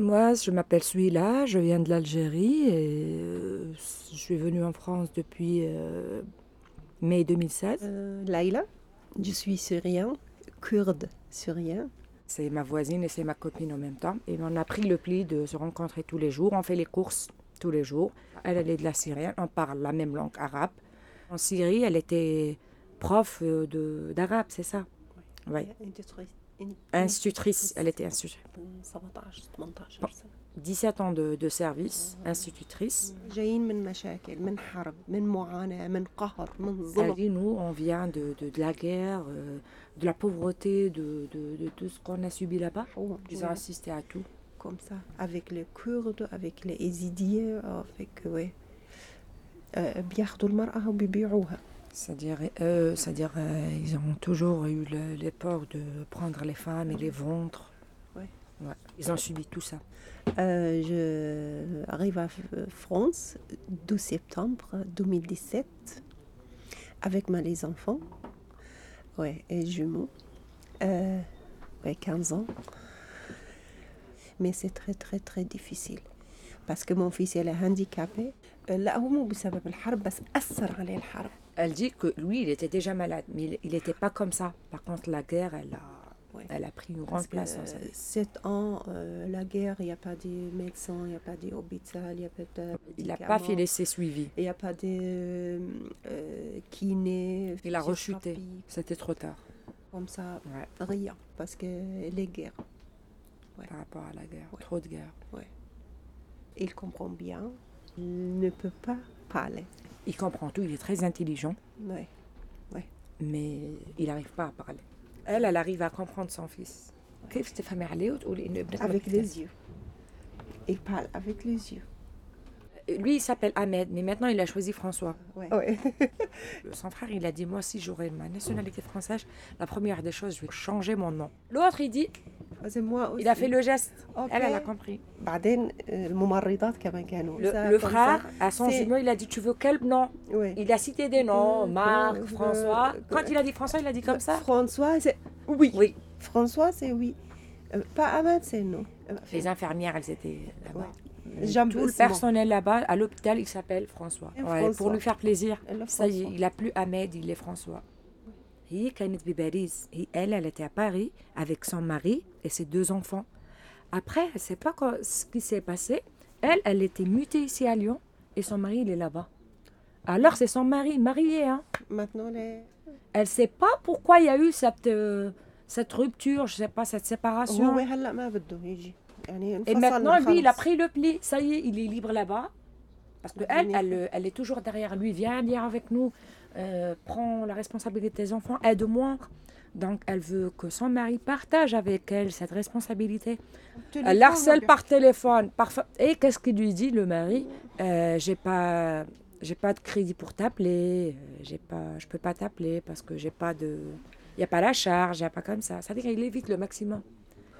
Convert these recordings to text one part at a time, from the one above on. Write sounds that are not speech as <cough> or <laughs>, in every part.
Moi, je m'appelle Suila, je viens de l'Algérie et euh, je suis venue en France depuis euh, mai 2016. Euh, Laïla, je suis syrien, kurde syrien. C'est ma voisine et c'est ma copine en même temps. Et on a pris le pli de se rencontrer tous les jours. On fait les courses tous les jours. Elle, elle est de la Syrienne, on parle la même langue arabe. En Syrie, elle était prof euh, d'arabe, c'est ça? Oui. Institutrice, elle était institutrice. 17 18 سنة 17 ans de, de service, institutrice. جايين من مشاكل من حرب من معاناة من قهر من Elle ظلم dit, nous, on vient de, de, de la guerre, euh, de la pauvreté, de, de, de tout ce qu'on a subi là-bas. Oh, Ils ont ouais, assisté à tout. comme ça avec les Kurdes avec les Yézidiyens avec ouais آه، بياخدوا المرأة وبيبيعوها C'est-à-dire, euh, c'est-à-dire euh, ils ont toujours eu le- les peurs de prendre les femmes et les ventres. Ils ont subi tout ça. Euh, je arrive à France 12 septembre 2017 avec ma les enfants ouais, et jumeaux. Euh, ouais, 15 ans. Mais c'est très très très difficile parce que mon fils est handicapé. Euh, elle dit que lui il était déjà malade mais il n'était pas comme ça. Par contre la guerre elle a Ouais. elle a pris une Parce grande place euh, sept ans, euh, la guerre, il n'y a pas de médecin, il n'y a pas d'hôpital, il n'y a pas de. Il n'a pas fait laisser suivi. Il n'y a pas de euh, kiné. Il a rechuté. C'était trop tard. Comme ça, Ouais, rien. Parce que les guerres, par rapport à la guerre. Trop de guerre. il comprend bien. Il ne peut pas parler. Il comprend tout, il est très intelligent, mais il n'arrive pas à parler elle, elle arrive à comprendre son fils. Avec les yeux. Il parle avec les yeux. Euh, lui, il s'appelle Ahmed, mais maintenant, il a choisi François. Ouais. Ah ouais. <laughs> Son frère, il a dit, moi, si j'aurais ma nationalité française, la première des choses, je vais changer mon nom. L'autre, il dit, ah, c'est moi aussi. Il a fait le geste. Elle, elle a compris. Le, le frère, à son jumeau, il a dit Tu veux quel nom? Oui. Il a cité des noms Marc, François. Quand il a dit François, il a dit comme ça? François, c'est oui. oui. François, c'est oui. Pas Ahmed, c'est non. Les infirmières, elles étaient là-bas. Ouais. Tout le personnel là-bas, à l'hôpital, il s'appelle François. François. Pour lui faire plaisir. Ça y est, il n'a plus Ahmed, il est François. هي كانت بباريس. Et Elle, elle était à Paris avec son mari et ses deux enfants. Après, elle ne sait pas quoi- ce qui s'est passé. Elle, elle était mutée ici à Lyon et son mari, il est là-bas. Alors, c'est son mari, marié. Hein. Maintenant, les... Elle ne sait pas pourquoi il y a eu cette, euh, cette rupture, je ne sais pas, cette séparation. هو هلا ما بده يجي يعني Et انفصلنا maintenant, lui, il a خلص. pris le pli. Ça y est, il est libre là-bas. Parce que elle, elle, euh, est toujours derrière lui. Viens, viens avec nous. Euh, prends la responsabilité des enfants. Aide-moi. Donc, elle veut que son mari partage avec elle cette responsabilité. Téléphone, Elle harcèle bien. par téléphone. Parfois. Et qu'est-ce qu'il lui dit, le mari Euh, J'ai pas... J'ai pas de crédit pour t'appeler, euh, j'ai pas, je peux pas t'appeler parce que j'ai pas de, il y a pas la charge, il y a pas comme ça. C'est-à-dire qu'il évite le maximum.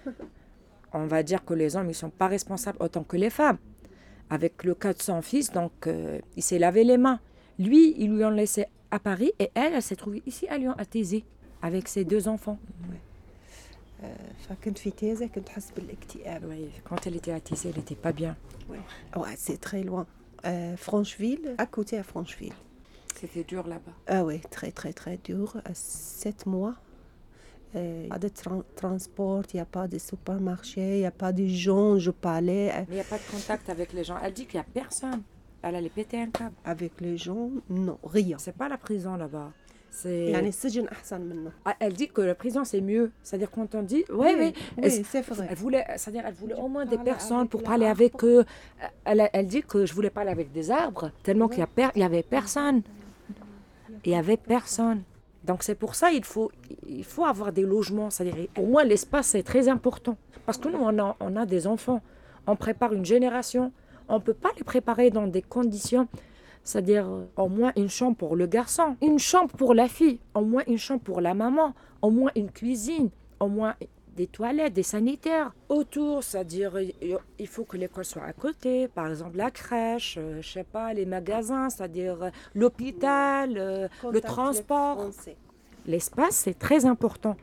<laughs> On va dire que les hommes ils sont pas responsables autant que les femmes avec le cas de son fils, donc euh, il s'est lavé les mains. Lui, ils lui ont laissé à Paris et elle, elle s'est trouvée ici à Lyon, à Thésée, avec ses deux enfants. Ouais. Euh, oui, quand elle était à Thésée, elle n'était pas bien. Ouais. Ouais, c'est très loin. Euh, Francheville, à côté à Francheville. C'était dur là-bas. Ah oui, très très très dur. Sept mois, il n'y a pas de tra transport, il n'y a pas de supermarché, il n'y a pas de gens, je parlais. Eh. Mais il n'y a pas de contact avec les gens. Elle dit qu'il n'y a personne. Elle allait péter un câble. Avec les gens, non, rien. C'est pas la prison là-bas. C'est... Ah, elle dit que la prison c'est mieux. C'est-à-dire quand on dit, oui, oui, oui c'est vrai. Elle voulait, c'est-à-dire elle voulait au moins des personnes pour parler avec eux. Elle, elle, dit que je voulais parler avec des arbres tellement qu'il y, y avait personne. Il y avait personne. Donc c'est pour ça il faut, il faut avoir des logements. C'est-à-dire, l'espace c'est très important. Parce que nous, on a, on a des enfants. On prépare une génération. On ne peut pas les préparer dans des conditions c'est-à-dire au moins une chambre pour le garçon, une chambre pour la fille, au moins une chambre pour la maman, au moins une cuisine, au moins des toilettes, des sanitaires autour, c'est-à-dire il faut que l'école soit à côté, par exemple la crèche, euh, je sais pas, les magasins, c'est-à-dire euh, l'hôpital, euh, le transport. L'espace, c'est très important.